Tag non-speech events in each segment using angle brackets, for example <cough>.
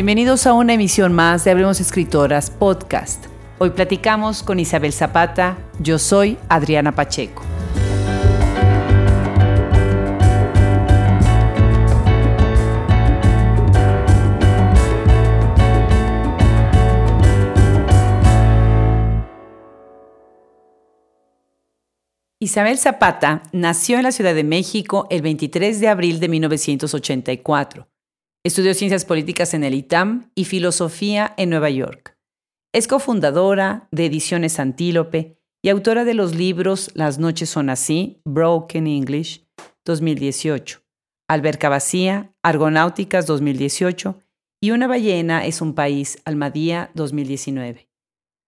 Bienvenidos a una emisión más de Abrimos Escritoras Podcast. Hoy platicamos con Isabel Zapata. Yo soy Adriana Pacheco. Isabel Zapata nació en la Ciudad de México el 23 de abril de 1984. Estudió ciencias políticas en el ITAM y filosofía en Nueva York. Es cofundadora de Ediciones Antílope y autora de los libros Las noches son así, Broken English, 2018, Alberca Vacía, Argonáuticas 2018 y Una ballena es un país, Almadía 2019.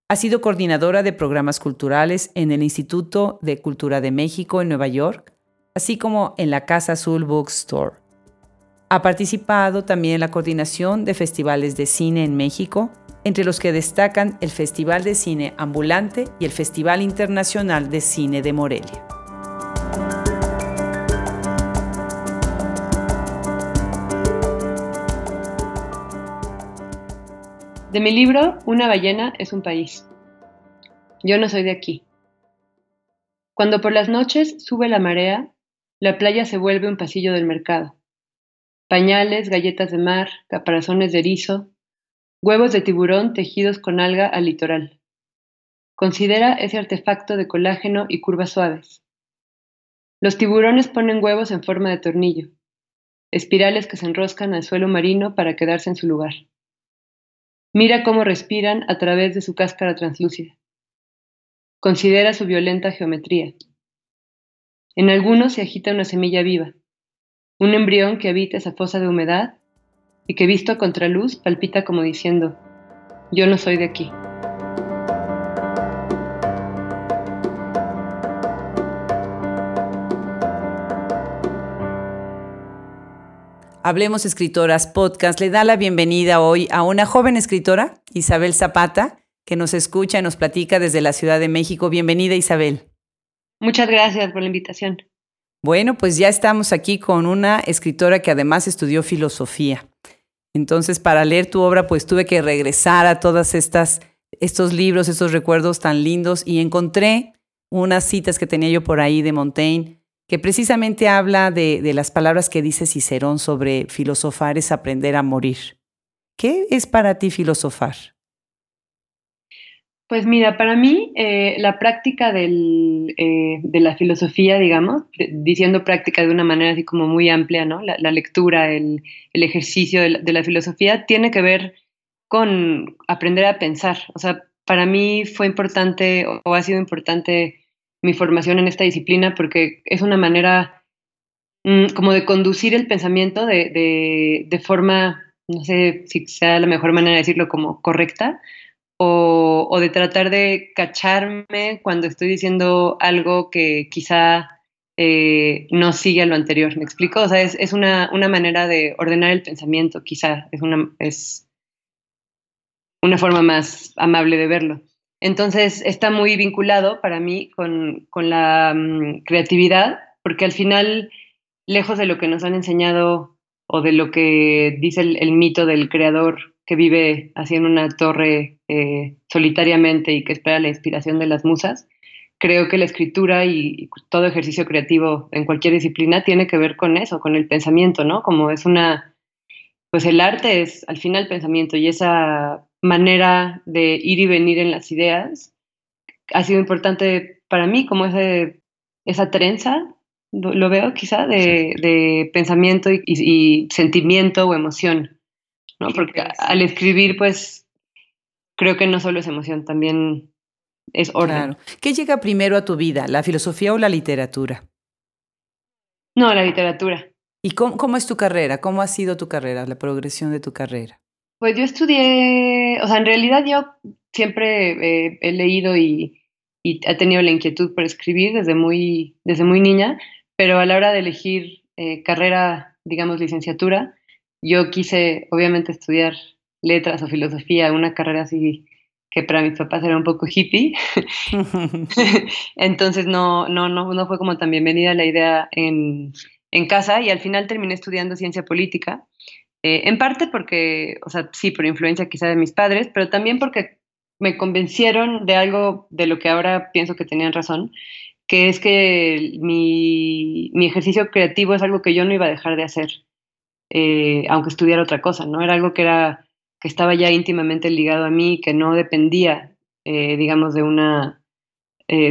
Ha sido coordinadora de programas culturales en el Instituto de Cultura de México en Nueva York, así como en la Casa Azul Bookstore. Ha participado también en la coordinación de festivales de cine en México, entre los que destacan el Festival de Cine Ambulante y el Festival Internacional de Cine de Morelia. De mi libro, Una ballena es un país. Yo no soy de aquí. Cuando por las noches sube la marea, la playa se vuelve un pasillo del mercado. Pañales, galletas de mar, caparazones de erizo, huevos de tiburón tejidos con alga al litoral. Considera ese artefacto de colágeno y curvas suaves. Los tiburones ponen huevos en forma de tornillo, espirales que se enroscan al suelo marino para quedarse en su lugar. Mira cómo respiran a través de su cáscara translúcida. Considera su violenta geometría. En algunos se agita una semilla viva, un embrión que habita esa fosa de humedad y que visto a contraluz palpita como diciendo, yo no soy de aquí. Hablemos Escritoras Podcast le da la bienvenida hoy a una joven escritora, Isabel Zapata, que nos escucha y nos platica desde la Ciudad de México. Bienvenida, Isabel. Muchas gracias por la invitación. Bueno, pues ya estamos aquí con una escritora que además estudió filosofía. Entonces, para leer tu obra, pues tuve que regresar a todas estas estos libros, estos recuerdos tan lindos y encontré unas citas que tenía yo por ahí de Montaigne que precisamente habla de, las palabras que dice Cicerón sobre filosofar es aprender a morir. ¿Qué es para ti filosofar? Pues mira, para mí eh, la práctica eh, de la filosofía, digamos, diciendo práctica de una manera así como muy amplia, ¿no? La, lectura, el, ejercicio de la, filosofía tiene que ver con aprender a pensar. O sea, para mí fue importante o ha sido importante mi formación en esta disciplina porque es una manera mm, como de conducir el pensamiento de, de, forma, no sé si sea la mejor manera de decirlo, como correcta, o, de tratar de cacharme cuando estoy diciendo algo que quizá eh, no sigue a lo anterior. ¿Me explico? O sea, es, una, una, manera de ordenar el pensamiento, quizá, es una, es una forma más amable de verlo. Entonces está muy vinculado para mí con, la mm, creatividad, porque al final, lejos de lo que nos han enseñado o de lo que dice el, mito del creador que vive así en una torre eh, solitariamente y que espera la inspiración de las musas, creo que la escritura y, todo ejercicio creativo en cualquier disciplina tiene que ver con eso, con el pensamiento, ¿no? Como es una, pues el arte es al final pensamiento y esa manera de ir y venir en las ideas ha sido importante para mí, como ese, esa trenza, lo veo quizá, de, pensamiento y, sentimiento o emoción, ¿no? Porque al escribir, pues, creo que no solo es emoción, también es orden. ¿Qué llega primero a tu vida, la filosofía o la literatura? No, la literatura. ¿Y cómo, cómo es tu carrera? ¿Cómo ha sido tu carrera, la progresión de tu carrera? Pues yo estudié, o sea, en realidad yo siempre eh, he leído y, he tenido la inquietud por escribir desde muy, desde muy niña, pero a la hora de elegir eh, carrera, digamos, licenciatura, yo quise obviamente estudiar letras o filosofía, una carrera así que para mis papás era un poco hippie. <laughs> <laughs> Entonces no, no, no, no fue como tan bienvenida la idea en, en casa y al final terminé estudiando ciencia política Eh, en parte porque, o sea, sí, por influencia quizá de mis padres, pero también porque me convencieron de algo de lo que ahora pienso que tenían razón, que es que mi, mi ejercicio creativo es algo que yo no iba a dejar de hacer, eh, aunque estudiara otra cosa, ¿no? Era algo que, era, que estaba ya íntimamente ligado a mí, que no dependía, eh, digamos, de una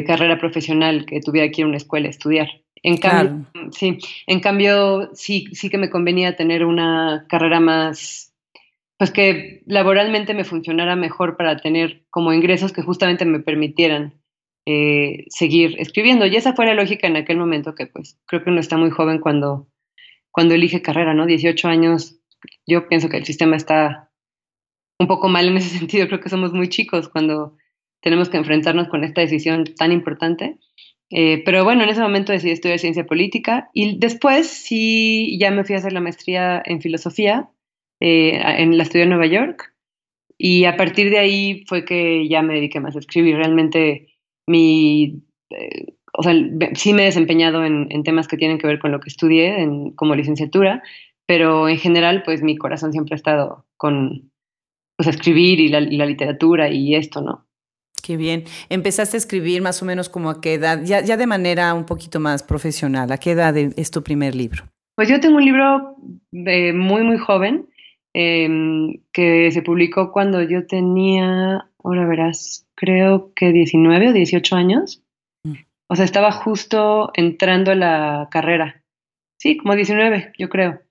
carrera profesional que tuviera que ir a una escuela a estudiar. En cambio, sí, en cambio, sí, sí que me convenía tener una carrera más, pues que laboralmente me funcionara mejor para tener como ingresos que justamente me permitieran eh, seguir escribiendo. Y esa fue la lógica en aquel momento que pues creo que uno está muy joven cuando, cuando elige carrera, ¿no? 18 años, yo pienso que el sistema está un poco mal en ese <laughs> sentido, creo que somos muy chicos cuando tenemos que enfrentarnos con esta decisión tan importante. Eh, pero bueno, en ese momento decidí estudiar ciencia política y después sí ya me fui a hacer la maestría en filosofía, eh, en la estudié en Nueva York y a partir de ahí fue que ya me dediqué más a escribir. Realmente mi, eh, o sea, sí me he desempeñado en, temas que tienen que ver con lo que estudié en, como licenciatura, pero en general pues mi corazón siempre ha estado con pues, escribir y la, y la literatura y esto, ¿no? Qué bien. Empezaste a escribir más o menos como a qué edad, ya, ya de manera un poquito más profesional. ¿A qué edad es tu primer libro? Pues yo tengo un libro de muy, muy joven em, que se publicó cuando yo tenía, ahora verás, creo que 19 o 18 años. Mm. O sea, estaba justo entrando a la carrera. Sí, como 19, yo creo.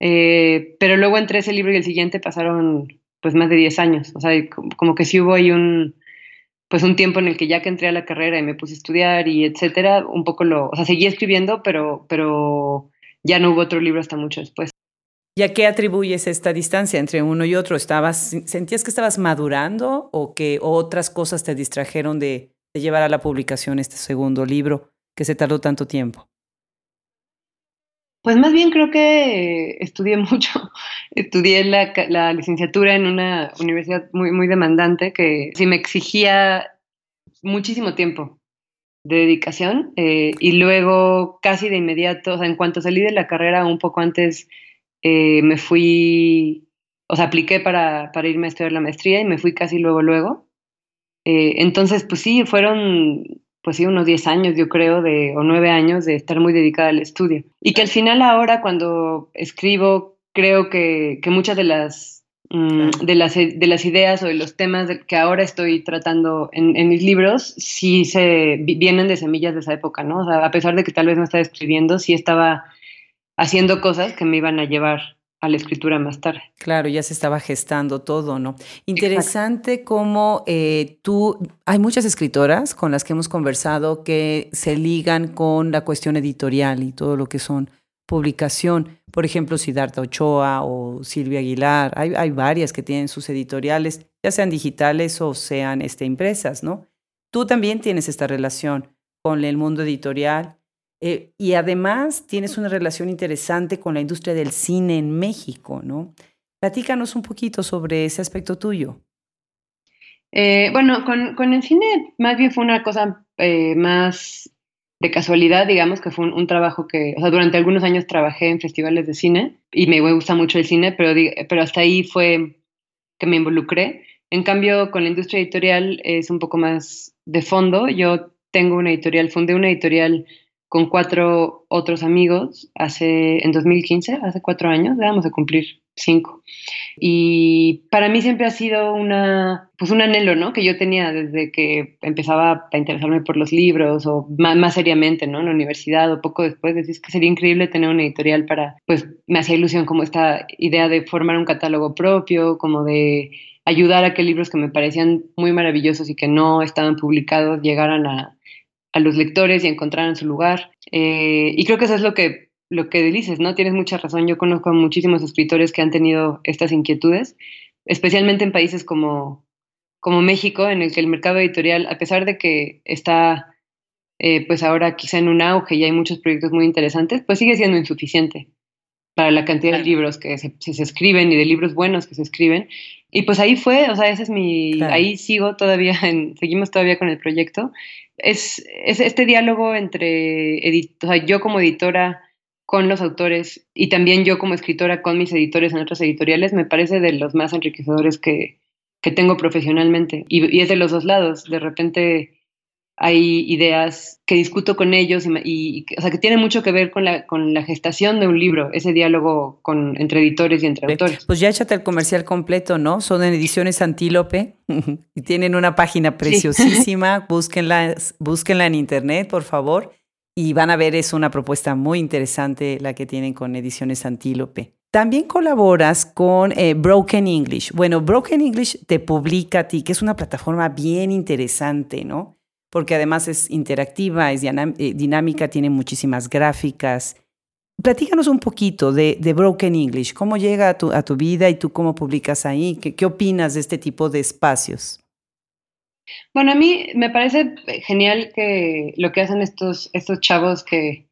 Eh, pero luego entre ese libro y el siguiente pasaron pues más de 10 años. O sea, como que sí hubo ahí un pues un tiempo en el que ya que entré a la carrera y me puse a estudiar y etcétera, un poco lo, o sea, seguí escribiendo, pero, pero ya no hubo otro libro hasta mucho después. ¿Y a qué atribuyes esta distancia entre uno y otro? ¿Estabas, ¿Sentías que estabas madurando o que otras cosas te distrajeron de, de llevar a la publicación este segundo libro que se tardó tanto tiempo? Pues más bien creo que estudié <laughs> mucho. Estudié la, licenciatura en una universidad muy, muy demandante que sí me exigía muchísimo tiempo de dedicación eh, y luego casi de inmediato, o sea, en cuanto salí de la carrera un poco antes, eh, me fui, o sea, apliqué para, irme a estudiar la maestría y me fui casi luego, luego. Eh, entonces, pues sí, fueron pues sí, unos 10 años, yo creo, de, o 9 años de estar muy dedicada al estudio. Y que al final ahora cuando escribo, creo que, que muchas de las, mm, de, las, de las ideas o de los temas que ahora estoy tratando en, en, mis libros, sí se vienen de semillas de esa época, ¿no? O sea, a pesar de que tal vez no estaba escribiendo, sí estaba haciendo cosas que me iban a llevar a la escritura más tarde. Claro, ya se estaba gestando todo, ¿no? Interesante cómo eh, tú, hay muchas escritoras con las que hemos conversado que se ligan con la cuestión editorial y todo lo que son publicación. Por ejemplo, Siddhartha Ochoa o Silvia Aguilar, hay, hay varias que tienen sus editoriales, ya sean digitales o sean este, impresas, ¿no? Tú también tienes esta relación con el mundo editorial eh, y además tienes una relación interesante con la industria del cine en México, ¿no? Platícanos un poquito sobre ese aspecto tuyo. Eh, bueno, con, el cine más bien fue una cosa eh, más de casualidad, digamos, que fue un, trabajo que, o sea, durante algunos años trabajé en festivales de cine y me gusta mucho el cine, pero, pero hasta ahí fue que me involucré. En cambio, con la industria editorial es un poco más de fondo. Yo tengo una editorial, fundé una editorial con cuatro otros amigos hace, en 2015, hace cuatro años, vamos a cumplir cinco. Y para mí siempre ha sido una, pues un anhelo, ¿no? Que yo tenía desde que empezaba a interesarme por los libros o más, seriamente, ¿no? En la universidad o poco después, decís que sería increíble tener una editorial para, pues me hacía ilusión como esta idea de formar un catálogo propio, como de ayudar a que libros que me parecían muy maravillosos y que no estaban publicados llegaran a, a los lectores y encontraran su lugar. Eh, y creo que eso es lo que, lo que dices, ¿no? Tienes mucha razón. Yo conozco a muchísimos escritores que han tenido estas inquietudes, especialmente en países como, como México, en el que el mercado editorial, a pesar de que está eh, pues ahora quizá en un auge y hay muchos proyectos muy interesantes, pues sigue siendo insuficiente para la cantidad de libros que se, se, escriben y de libros buenos que se escriben. Y pues ahí fue, o sea, ese es mi, ahí sigo todavía, <laughs> en, seguimos todavía con el proyecto es, es este diálogo entre, o sea, yo como editora con los autores y también yo como escritora con mis editores en otras editoriales me parece de los más enriquecedores que, que tengo profesionalmente. Y, y, es de los dos lados. De repente hay ideas que discuto con ellos y, o sea, que tiene mucho que ver con la, con la gestación de un libro, ese diálogo con, entre editores y entre autores. Pues ya échate el comercial completo, ¿no? Son en ediciones Antílope <laughs> y tienen una página preciosísima, <laughs> búsquenla, búsquenla en internet, por favor, y van a ver, es una propuesta muy interesante la que tienen con ediciones Antílope. También colaboras con eh, Broken English. Bueno, Broken English te publica a ti, que es una plataforma bien interesante, ¿no? Porque además es interactiva, es eh, dinámica, tiene muchísimas gráficas. Platícanos un poquito de, Broken English, cómo llega a tu, a tu, vida y tú cómo publicas ahí, ¿Qué, ¿Qué, opinas de este tipo de espacios? Bueno, a mí me parece genial que lo que hacen estos, estos chavos que,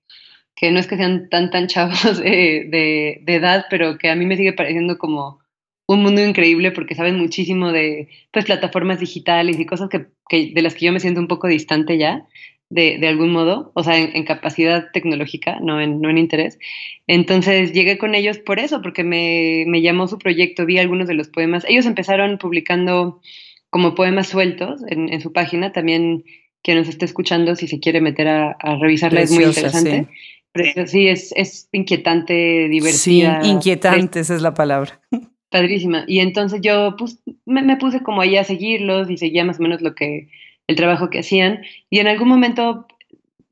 que no es que sean tan, tan chavos <laughs> de, de edad, pero que a mí me sigue pareciendo como un mundo increíble porque saben muchísimo de pues, plataformas digitales y cosas que, de las que yo me siento un poco distante ya, de, de algún modo, o sea, en, capacidad tecnológica, no en, no en interés. Entonces llegué con ellos por eso, porque me, me, llamó su proyecto, vi algunos de los poemas. Ellos empezaron publicando como poemas sueltos en, en su página, también quien nos esté escuchando, si se quiere meter a, a revisarla, es muy interesante. Sí. sí, es, es inquietante, divertida. Sí, inquietante, esa es la palabra. Padrísima. Y entonces yo pues, me, puse como ahí a seguirlos y seguía más o menos lo que, el trabajo que hacían. Y en algún momento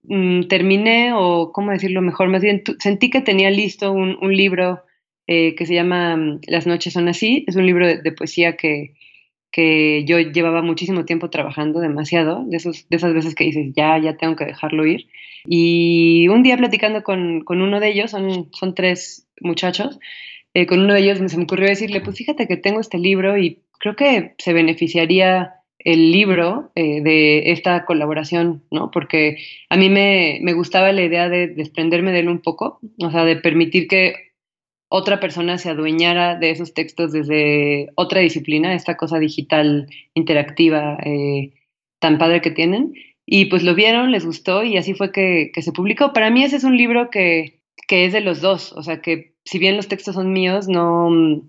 mm, terminé, o cómo decirlo mejor, más bien sentí que tenía listo un, un libro eh, que se llama mm, Las noches son así. Es un libro de, poesía que, que, yo llevaba muchísimo tiempo trabajando, demasiado, de, esos, de esas veces que dices, ya, ya tengo que dejarlo ir. Y un día platicando con, con uno de ellos, son, son tres muchachos, eh, con uno de ellos se me ocurrió decirle, pues fíjate que tengo este libro y creo que se beneficiaría el libro eh, de esta colaboración, ¿no? Porque a mí me, me, gustaba la idea de desprenderme de él un poco, o sea, de permitir que otra persona se adueñara de esos textos desde otra disciplina, esta cosa digital interactiva eh, tan padre que tienen. Y pues lo vieron, les gustó y así fue que, que se publicó. Para mí ese es un libro que, que es de los dos, o sea, que si bien los textos son míos, no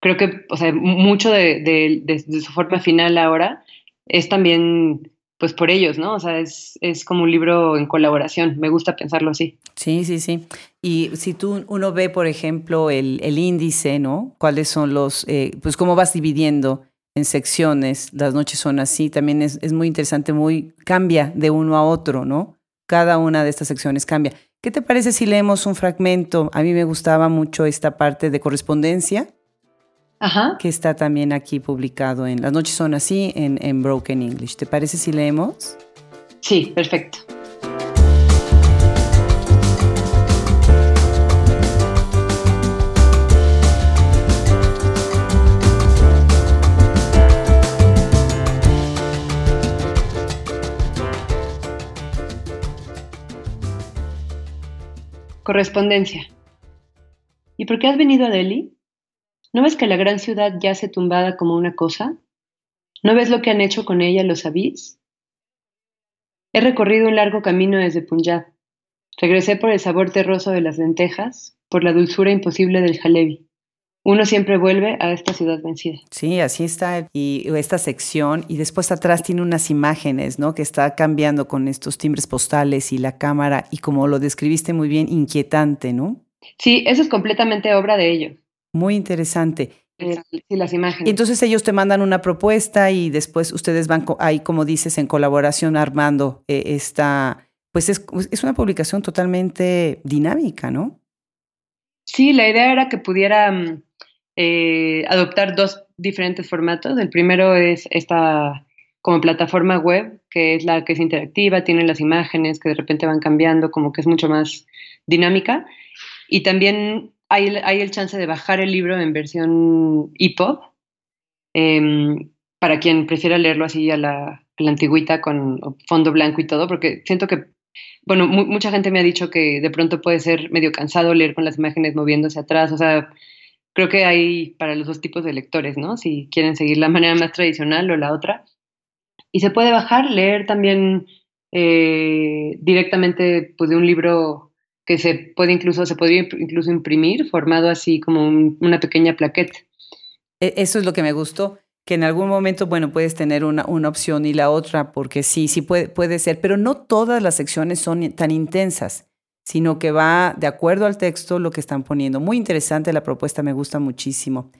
creo que, o sea, mucho de, su forma final ahora es también pues por ellos, ¿no? O sea, es, es, como un libro en colaboración, me gusta pensarlo así. Sí, sí, sí. Y si tú, uno ve, por ejemplo, el, el índice, ¿no? ¿Cuáles son los, eh, pues cómo vas dividiendo en secciones, las noches son así, también es, es muy interesante, muy, cambia de uno a otro, ¿no? Cada una de estas secciones cambia. ¿Qué te parece si leemos un fragmento? A mí me gustaba mucho esta parte de correspondencia, Ajá. que está también aquí publicado en Las noches son así, en, en Broken English. ¿Te parece si leemos? Sí, perfecto. Correspondencia. ¿Y por qué has venido a Delhi? ¿No ves que la gran ciudad yace tumbada como una cosa? ¿No ves lo que han hecho con ella los abis? He recorrido un largo camino desde Punjab. Regresé por el sabor terroso de las lentejas, por la dulzura imposible del jalebi uno siempre vuelve a esta ciudad vencida. Sí, así está. Y esta sección, y después atrás tiene unas imágenes, ¿no? Que está cambiando con estos timbres postales y la cámara, y como lo describiste muy bien, inquietante, ¿no? Sí, eso es completamente obra de ellos. Muy interesante. Sí, las imágenes. Y entonces ellos te mandan una propuesta y después ustedes van ahí, como dices, en colaboración armando eh, esta, pues es, es una publicación totalmente dinámica, ¿no? Sí, la idea era que pudiera eh, adoptar dos diferentes formatos. El primero es esta como plataforma web, que es la que es interactiva, tiene las imágenes que de repente van cambiando, como que es mucho más dinámica. Y también hay, hay el chance de bajar el libro en versión EPUB, em, para quien prefiera leerlo así a la, a la antigüita con fondo blanco y todo, porque siento que bueno, mucha gente me ha dicho que de pronto puede ser medio cansado leer con las imágenes moviéndose atrás, o sea, creo que hay para los dos tipos de lectores, ¿no? Si quieren seguir la <laughs> manera más tradicional o la otra. Y se puede bajar, leer también eh, directamente pues, de un libro que se puede incluso, se podría incluso imprimir, formado así como una pequeña plaqueta. E, eso es lo que me gustó, que en algún momento, bueno, puedes tener una, una opción y la otra, porque sí, sí puede, puede ser, pero no todas las secciones son tan intensas, sino que va de acuerdo al texto lo que están poniendo. Muy interesante la propuesta, me gusta muchísimo.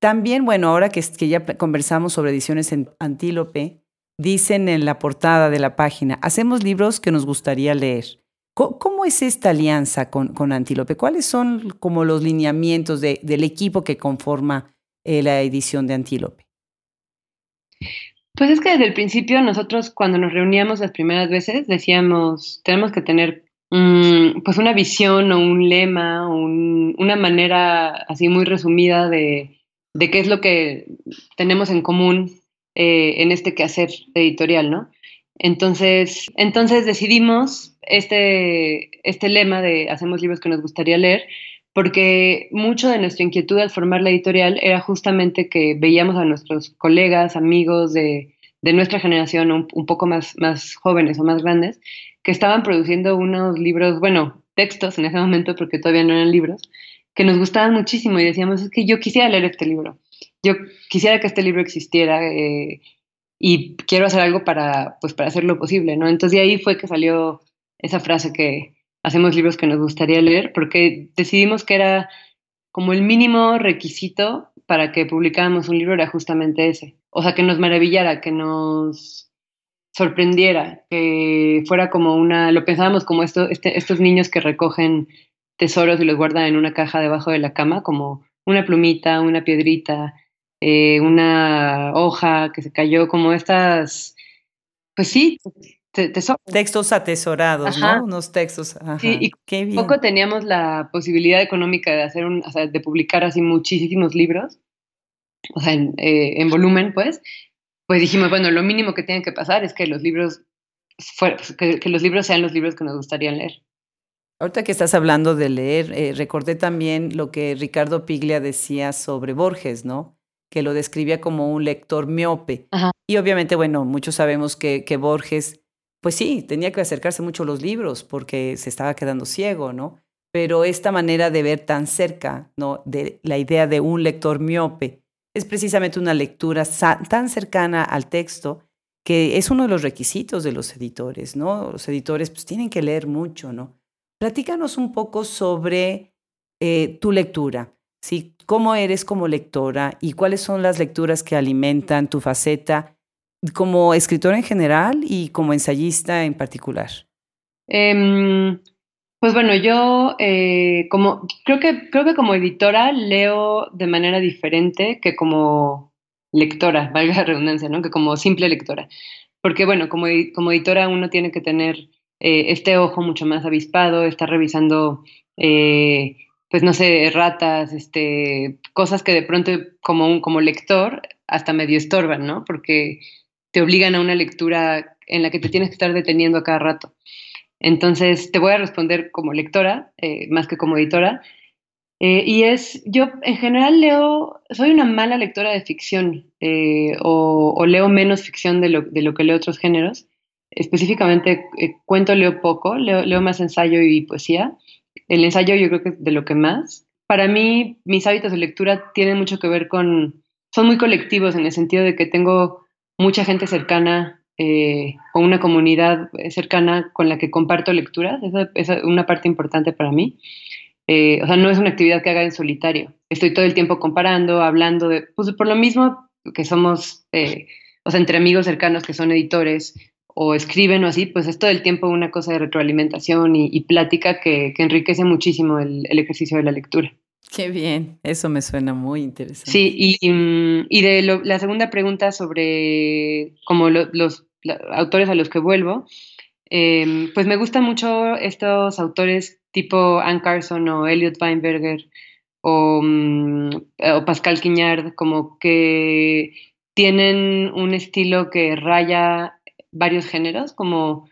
También, bueno, ahora que, que ya conversamos sobre ediciones en Antílope, dicen en la portada de la página, hacemos libros que nos gustaría leer. ¿Cómo, es esta alianza con, con, Antílope? ¿Cuáles son como los lineamientos de, del equipo que conforma eh, la edición de Antílope? Pues es que desde el principio nosotros cuando nos reuníamos las primeras veces decíamos, tenemos que tener mm, pues una visión o un lema, una manera así muy resumida de, de qué es lo que tenemos en común eh, en este quehacer editorial, ¿no? Entonces, entonces decidimos este, este lema de hacemos libros que nos gustaría leer, porque mucho de nuestra inquietud al formar la editorial era justamente que veíamos a nuestros colegas, amigos de, de nuestra generación, un, un, poco más, más jóvenes o más grandes, que estaban produciendo unos libros, bueno, textos en ese momento, porque todavía no eran libros, que nos gustaban muchísimo y decíamos, es que yo quisiera leer este libro, yo quisiera que este libro existiera eh, y quiero hacer algo para, pues, para hacerlo posible, ¿no? Entonces de ahí fue que salió esa frase que hacemos libros que nos gustaría leer, porque decidimos que era como el mínimo requisito para que publicáramos un libro era justamente ese. O sea, que nos maravillara, que nos sorprendiera, que fuera como una, lo pensábamos como esto, este, estos niños que recogen tesoros y los guardan en una caja debajo de la cama, como una plumita, una piedrita, eh, una hoja que se cayó, como estas, pues sí, tesoros. Textos atesorados, ¿no? Unos textos. Sí, y Qué poco teníamos la posibilidad económica de hacer un, o sea, de publicar así muchísimos libros, o sea, en, eh, en volumen, pues. Pues dijimos, bueno, lo mínimo que tiene que pasar es que los libros, que los libros sean los libros que nos gustaría leer. Ahorita que estás hablando de leer, eh, recordé también lo que Ricardo Piglia decía sobre Borges, ¿no? Que lo describía como un lector miope. Y obviamente, bueno, muchos sabemos que, que, Borges, pues sí, tenía que acercarse mucho a los libros porque se estaba quedando ciego, ¿no? Pero esta manera de ver tan cerca, ¿no? De la idea de un lector miope, es precisamente una lectura tan cercana al texto que es uno de los requisitos de los editores, ¿no? Los editores pues tienen que leer mucho, ¿no? Platícanos un poco sobre eh, tu lectura, ¿sí? ¿Cómo eres como lectora y cuáles son las lecturas que alimentan tu faceta como escritora en general y como ensayista en particular? Em, pues bueno, yo eh, como creo que creo que como editora leo de manera diferente que como lectora, <laughs> valga la redundancia, ¿no? Que como simple lectora. Porque bueno, como, como editora uno tiene que tener eh, este ojo mucho más avispado, está revisando, eh, pues no sé, ratas, este, cosas que de pronto como, un, como lector hasta medio estorban, ¿no? Porque te obligan a una lectura en la que te tienes que estar deteniendo a cada rato. Entonces, te voy a responder como lectora, eh, más que como editora. y es, yo en general leo, soy una mala lectora de ficción o, o, leo menos ficción de lo, de lo que leo otros géneros específicamente eh, cuento leo poco, leo, más ensayo y poesía. El ensayo yo creo que es de lo que más. Para mí, mis hábitos de lectura tienen mucho que ver con, son muy colectivos en el sentido de que tengo mucha gente cercana eh, o una comunidad cercana con la que comparto lecturas. Esa es una parte importante para mí. Eh, o sea, no es una actividad que haga en solitario. Estoy todo el tiempo comparando, hablando de, pues por lo mismo que somos, o sea, entre amigos cercanos que son editores, o escriben o así, pues es todo el tiempo una cosa de retroalimentación y, plática que, enriquece muchísimo el, ejercicio de la lectura. Qué bien, eso me suena muy interesante. Sí, y, mm, de la segunda pregunta sobre como los autores a los que vuelvo, em, pues me gustan mucho estos autores tipo Anne Carson o Elliot Weinberger o, mm, o Pascal Quignard, como que tienen un estilo que raya varios géneros, como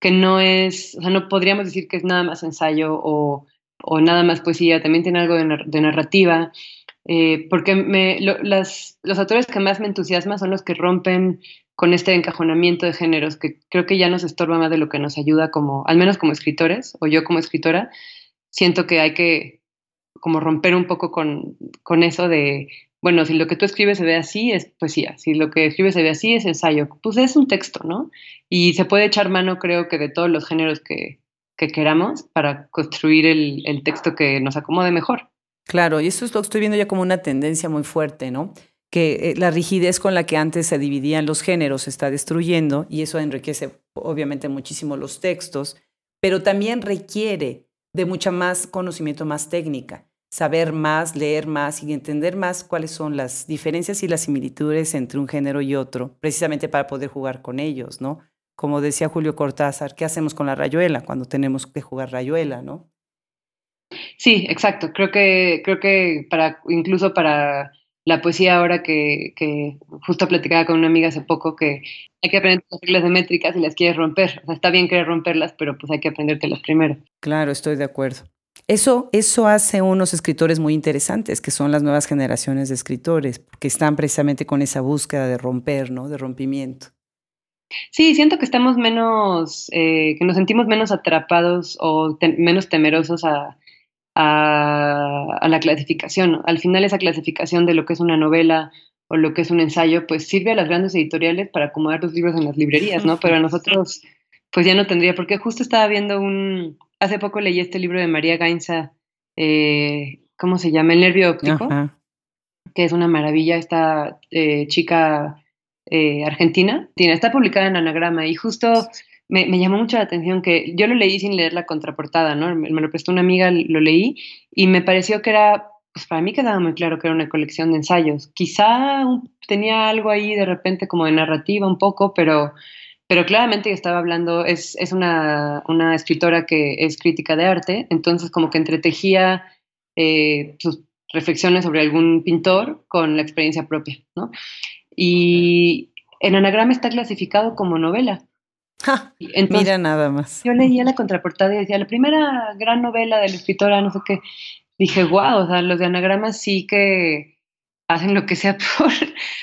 que no es, o sea, no podríamos decir que es nada más ensayo o, o nada más poesía, también tiene algo de, narrativa. eh, porque me, los autores que más me entusiasman son los que rompen con este encajonamiento de géneros, que creo que ya nos estorba más de lo que nos ayuda como, al menos como escritores, o yo como escritora, siento que hay que como romper un poco con, con eso de, bueno, si lo que tú escribes se ve así, es poesía, si lo que escribes se ve así, es ensayo, pues es un texto, ¿no? Y se puede echar mano, creo que, de todos los géneros que, que queramos para construir el, el texto que nos acomode mejor. Claro, y eso es lo que estoy viendo ya como una tendencia muy fuerte, ¿no? Que eh, la rigidez con la que antes se dividían los géneros se está destruyendo y eso enriquece obviamente muchísimo los textos, pero también requiere de mucha más conocimiento, más técnica, saber más, leer más y entender más cuáles son las diferencias y las similitudes entre un género y otro, precisamente para poder jugar con ellos, ¿no? Como decía Julio Cortázar, ¿qué hacemos con la rayuela cuando tenemos que jugar rayuela, ¿no? Sí, exacto. Creo que, creo que para, incluso para la poesía ahora que, que, justo platicaba con una amiga hace poco que hay que aprender las reglas de métricas y las quieres romper. O sea, está bien querer romperlas, pero pues hay que aprendértelas primero. Claro, estoy de acuerdo. Eso, eso hace unos escritores muy interesantes, que son las nuevas generaciones de escritores, porque están precisamente con esa búsqueda de romper, ¿no? De rompimiento. Sí, siento que estamos menos, eh, que nos sentimos menos atrapados o menos temerosos a, a, la clasificación. Al final esa clasificación de lo que es una novela o lo que es un ensayo, pues sirve a las grandes editoriales para acomodar los libros en las librerías, ¿no? Pero a nosotros, pues ya no tendría, porque justo estaba viendo un, hace poco leí este libro de María Gainza, eh, ¿cómo se llama? El nervio óptico, que es una maravilla, esta eh, chica eh, argentina, tiene, está publicada en Anagrama y justo me, llamó mucho la atención que yo lo leí sin leer la contraportada, ¿no? Me, lo prestó una amiga, lo leí y me pareció que era, pues para mí quedaba muy claro que era una colección de ensayos. Quizá tenía algo ahí de repente como de narrativa un poco, pero, pero claramente estaba hablando, es, es una, una, escritora que es crítica de arte, entonces como que entretejía eh, sus reflexiones sobre algún pintor con la experiencia propia, ¿no? Y en anagrama está clasificado como novela. <laughs> Mira nada más. Yo leía la contraportada y decía, la primera gran novela de la escritora, no sé qué. Dije, wow, o sea, los de anagramas sí que hacen lo que sea <laughs> por...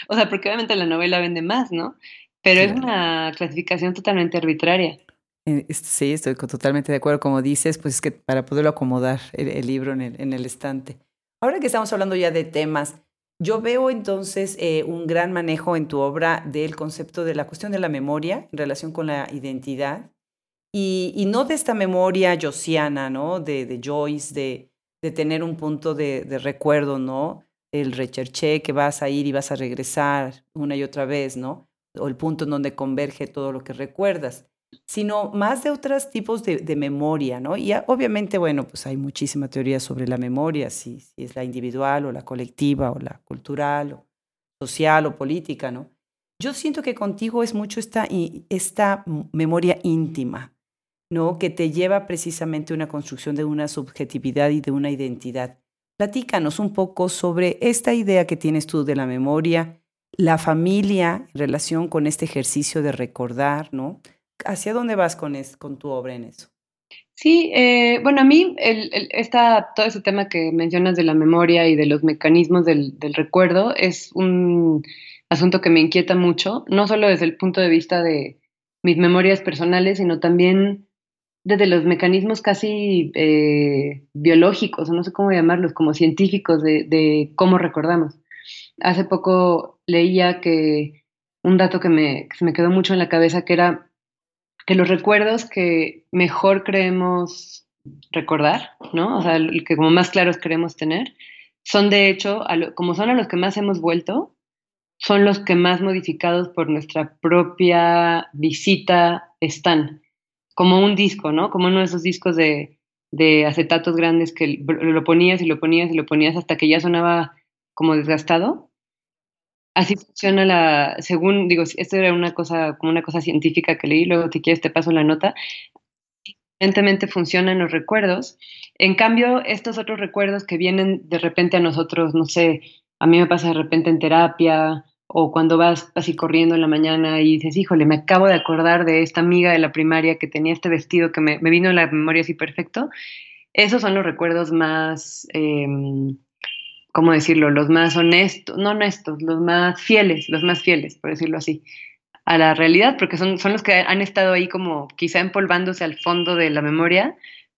o sea, porque obviamente la novela vende más, ¿no? Pero es una clasificación totalmente arbitraria. Eh, sí, estoy totalmente de acuerdo. Como dices, pues es que para poderlo acomodar el, libro en el, en el estante. Ahora que estamos hablando ya de temas, yo veo entonces eh, un gran manejo en tu obra del concepto de la cuestión de la memoria en relación con la identidad y, no de esta memoria josiana, ¿no? De, Joyce, de, de, tener un punto de, de, recuerdo, ¿no? El recherché que vas a ir y vas a regresar una y otra vez, ¿no? O el punto en donde converge todo lo que recuerdas sino más de otros tipos de, memoria, ¿no? Y obviamente, bueno, pues hay muchísima teoría sobre la memoria, si, es la individual o la colectiva o la cultural o social o política, ¿no? Yo siento que contigo es mucho esta, esta memoria íntima, ¿no? Que te lleva precisamente a una construcción de una subjetividad y de una identidad. Platícanos un poco sobre esta idea que tienes tú de la memoria, la familia en relación con este ejercicio de recordar, ¿no? ¿Hacia dónde vas con, con tu obra en eso? Sí, eh, bueno, a mí el, todo ese tema que mencionas de la memoria y de los mecanismos del, recuerdo es un asunto que me inquieta mucho, no solo desde el punto de vista de mis memorias personales, sino también desde los mecanismos casi eh, biológicos, no sé cómo llamarlos, como científicos de, de, cómo recordamos. Hace poco leía que un dato que me, que se me quedó mucho en la cabeza, que era que los recuerdos que mejor creemos recordar, ¿no? O sea, el que como más claros queremos tener, son de hecho, como son a los que más hemos vuelto, son los que más modificados por nuestra propia visita están. Como un disco, ¿no? Como uno de esos discos de, de acetatos grandes que lo ponías y lo ponías y lo ponías hasta que ya sonaba como desgastado así funciona la, según, digo, esto era una cosa, como una cosa científica que leí, luego si quieres te paso la nota, evidentemente funcionan los recuerdos. En cambio, estos otros recuerdos que vienen de repente a nosotros, no sé, a mí me pasa de repente en terapia o cuando vas así corriendo en la mañana y dices, híjole, me acabo de acordar de esta amiga de la primaria que tenía este vestido que me, vino en la memoria así perfecto. Esos son los recuerdos más... Eh, ¿cómo decirlo? Los más honestos, no honestos, los más fieles, los más fieles, por decirlo así, a la realidad, porque son, son los que han estado ahí como quizá empolvándose al fondo de la memoria,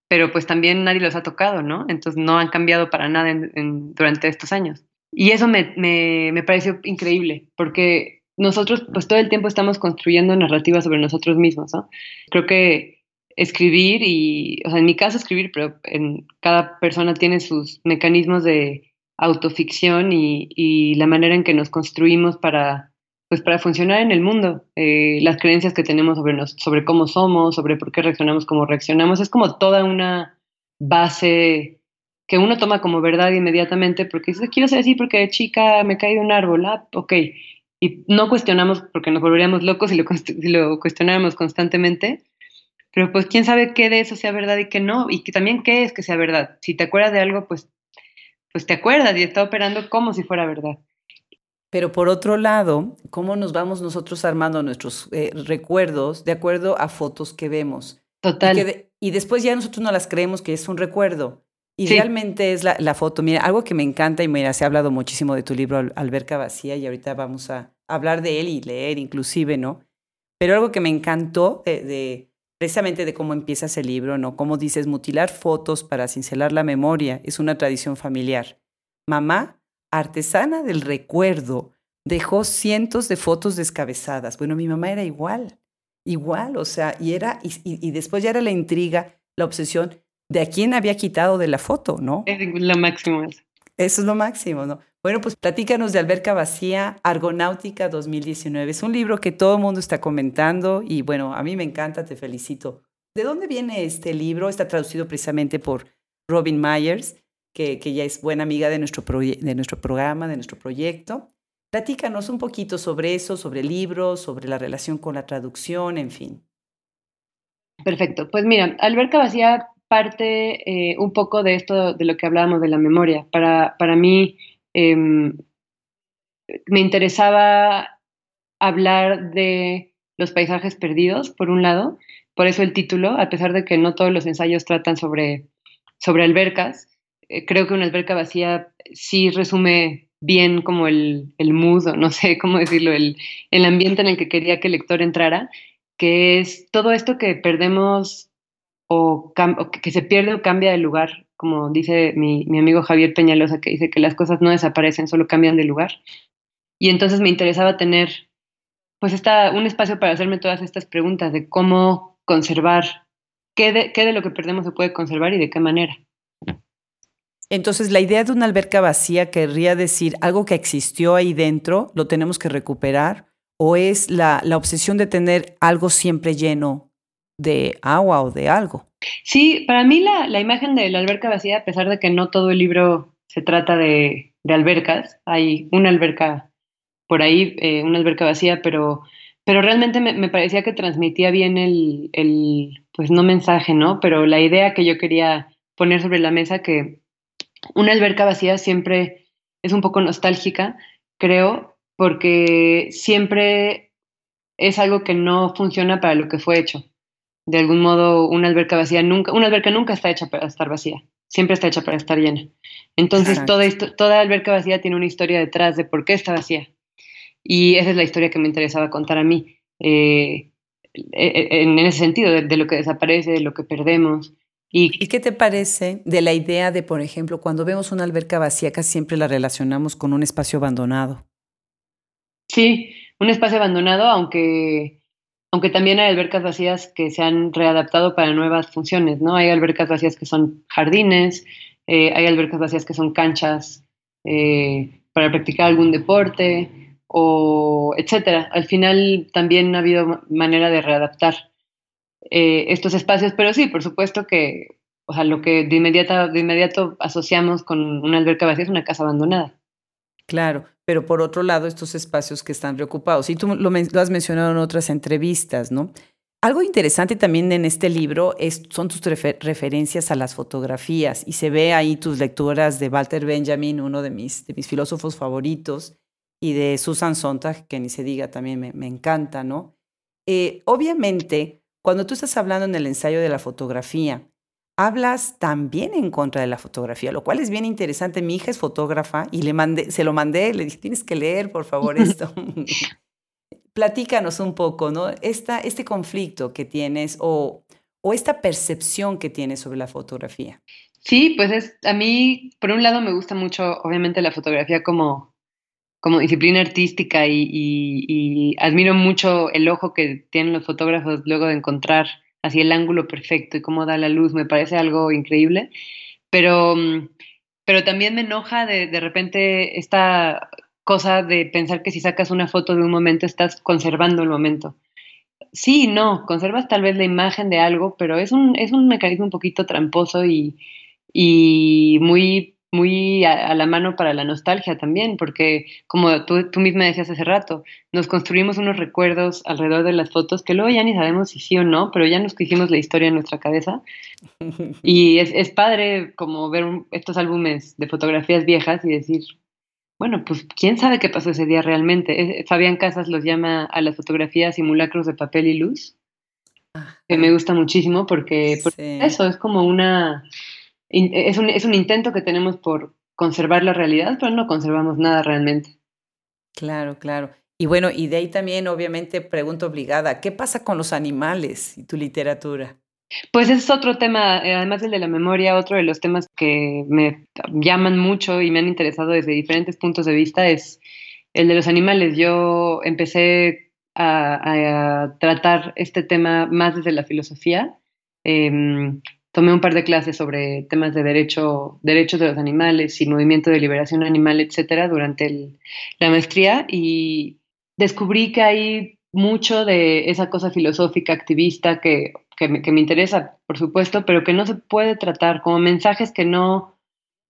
pero pues también nadie los ha tocado, ¿no? Entonces no han cambiado para nada durante estos años. Y eso me, me, me pareció increíble, porque nosotros pues todo el tiempo estamos construyendo narrativas sobre nosotros mismos, ¿no? Creo que escribir y, o sea, en mi caso escribir, pero en cada persona tiene sus mecanismos de autoficción y, y la manera en que nos construimos para, pues para funcionar en el mundo, eh, las creencias que tenemos sobre, nos, sobre cómo somos, sobre por qué reaccionamos como reaccionamos, es como toda una base que uno toma como verdad inmediatamente porque dice, quiero ser así porque chica me caí de un árbol, ah, ok, y no cuestionamos porque nos volveríamos locos si lo, si lo cuestionáramos constantemente, pero pues quién sabe qué de eso sea verdad y qué no, y que también qué es que sea verdad. Si te acuerdas de algo, pues, pues te acuerdas y está operando como si fuera verdad. Pero por otro lado, ¿cómo nos vamos nosotros armando nuestros eh, recuerdos de acuerdo a fotos que vemos? Total. Y, después ya nosotros no las creemos que es un recuerdo. Y realmente es la, la, foto. Mira, algo que me encanta y mira, se ha hablado muchísimo de tu libro Alberca Vacía y ahorita vamos a hablar de él y leer inclusive, ¿no? Pero algo que me encantó de precisamente de cómo empieza ese libro, ¿no? Como dices, mutilar fotos para cincelar la memoria es una tradición familiar. Mamá, artesana del recuerdo, dejó cientos de fotos descabezadas. Bueno, mi mamá era igual, igual, o sea, y era, y, y después ya era la intriga, la obsesión de a quién había quitado de la foto, ¿no? Es lo máximo. Eso es lo máximo, ¿no? Bueno, pues platícanos de Alberca Vacía, Argonáutica 2019. Es un libro que todo el mundo está comentando y bueno, a mí me encanta, te felicito. ¿De dónde viene este libro? Está traducido precisamente por Robin Myers, que, que ya es buena amiga de nuestro, de nuestro programa, de nuestro proyecto. Platícanos un poquito sobre eso, sobre el libro, sobre la relación con la traducción, en fin. Perfecto. Pues mira, Alberca Vacía parte eh, un poco de esto, de lo que hablábamos de la memoria. Para, para mí, Em, me interesaba hablar de los paisajes perdidos, por un lado, por eso el título, a pesar de que no todos los ensayos tratan sobre, sobre albercas, eh, creo que una alberca vacía sí resume bien como el, el mood, o no sé cómo decirlo, el, el ambiente en el que quería que el lector entrara, que es todo esto que perdemos o, o que se pierde o cambia de lugar como dice mi, amigo Javier Peñalosa, que dice que las cosas no desaparecen, solo cambian de lugar. Y entonces me interesaba tener, pues, esta, un espacio para hacerme todas estas preguntas de cómo conservar, qué de, qué de lo que perdemos se puede conservar y de qué manera. Entonces, la idea de una alberca vacía querría decir algo que existió ahí dentro, lo tenemos que recuperar, o es la obsesión de tener algo siempre lleno de agua o de algo. Sí, para mí la, la, imagen de la alberca vacía, a pesar de que no todo el libro se trata de, de albercas, hay una alberca por ahí, eh, una alberca vacía, pero, pero realmente me, me, parecía que transmitía bien el, el, pues no mensaje, ¿no? Pero la idea que yo quería poner sobre la mesa, que una alberca vacía siempre es un poco nostálgica, creo, porque siempre es algo que no funciona para lo que fue hecho de algún modo una alberca vacía nunca, una alberca nunca está hecha para estar vacía, siempre está hecha para estar llena. Entonces toda, toda alberca vacía tiene una historia detrás de por qué está vacía. Y esa es la historia que me interesaba contar a mí, eh, e, e, en ese sentido, de, lo que desaparece, de lo que perdemos. Y, ¿Y qué te parece de la idea de, por ejemplo, cuando vemos una alberca vacía, casi siempre la relacionamos con un espacio abandonado? Sí, un espacio abandonado, aunque aunque también hay albercas vacías que se han readaptado para nuevas funciones, ¿no? Hay albercas vacías que son jardines, eh, hay albercas vacías que son canchas eh, para practicar algún deporte, o etcétera. Al final también ha habido manera de readaptar eh, estos espacios, pero sí, por supuesto que, o sea, lo que de inmediato, de inmediato asociamos con una alberca vacía es una casa abandonada. Claro, pero por otro lado, estos espacios que están reocupados. Y tú lo, has mencionado en otras entrevistas, ¿no? Algo interesante también en este libro es, son tus referencias a las fotografías y se ve ahí tus lecturas de Walter Benjamin, uno de mis, de mis filósofos favoritos, y de Susan Sontag, que ni se diga, también me, me encanta, ¿no? Eh, obviamente, cuando tú estás hablando en el ensayo de la fotografía, hablas también en contra de la fotografía, lo cual es bien interesante. Mi hija es fotógrafa y le mandé, se lo mandé, le dije, tienes que leer, por favor, esto. <laughs> Platícanos un poco, ¿no? Esta, este conflicto que tienes o, o esta percepción que tienes sobre la fotografía. Sí, pues es, a mí, por un lado, me gusta mucho, obviamente, la fotografía como, como disciplina artística y, y admiro mucho el ojo que tienen los fotógrafos luego de encontrar así el ángulo perfecto y cómo da la luz, me parece algo increíble, pero, mm, pero también me enoja de, de repente esta cosa de pensar que si sacas una foto de un momento estás conservando el momento. Sí, no, conservas tal vez la imagen de algo, pero es un, es un mecanismo un poquito tramposo y, y muy muy a, la mano para la nostalgia también, porque como tú, tú misma decías hace rato, nos construimos unos recuerdos alrededor de las fotos que luego ya ni sabemos si sí o no, pero ya nos hicimos la historia en nuestra cabeza. <laughs> Y es, es padre como ver estos álbumes de fotografías viejas y decir, bueno, pues quién sabe qué pasó ese día realmente. Fabián Casas los llama a las fotografías simulacros de papel y luz, que me gusta muchísimo porque, porque eso es como una es un, es un intento que tenemos por conservar la realidad, pero no conservamos nada realmente. Claro, claro. Y bueno, y de ahí también, obviamente, pregunta obligada, ¿qué pasa con los animales y tu literatura? Pues ese es otro tema, eh, además del de la memoria, otro de los temas que me llaman mucho y me han interesado desde diferentes puntos de vista es el de los animales. Yo empecé a, a tratar este tema más desde la filosofía. Eh, tomé un par de clases sobre temas de derecho, derechos de los animales y movimiento de liberación animal, etcétera, durante la maestría y descubrí que hay mucho de esa cosa filosófica, activista que, me, interesa, por supuesto, pero que no se puede tratar como mensajes que no,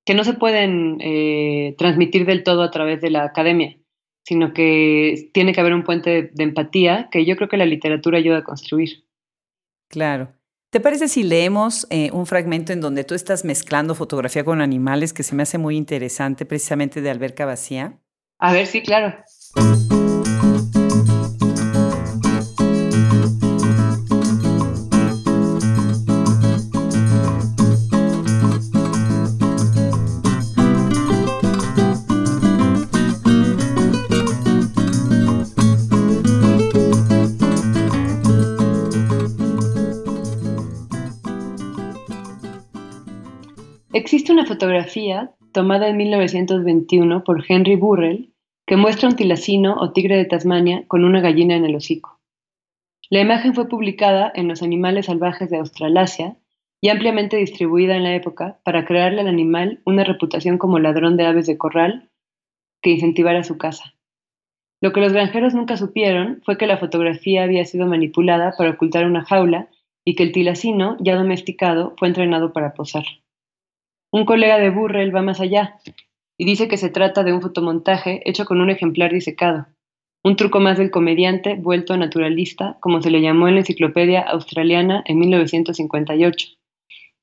que no se pueden eh, transmitir del todo a través de la academia, sino que tiene que haber un puente de empatía que yo creo que la literatura ayuda a construir. Claro. ¿Te parece si leemos eh, un fragmento en donde tú estás mezclando fotografía con animales que se me hace muy interesante, precisamente de Alberca Vacía? A ver, sí, claro. Existe una fotografía tomada en 1921 por Henry Burrell que muestra un tilacino o tigre de Tasmania con una gallina en el hocico. La imagen fue publicada en Los Animales Salvajes de Australasia y ampliamente distribuida en la época para crearle al animal una reputación como ladrón de aves de corral que incentivara su caza. Lo que los granjeros nunca supieron fue que la fotografía había sido manipulada para ocultar una jaula y que el tilacino, ya domesticado, fue entrenado para posar. Un colega de Burrell va más allá y dice que se trata de un fotomontaje hecho con un ejemplar disecado, un truco más del comediante vuelto naturalista, como se le llamó en la enciclopedia australiana en 1958,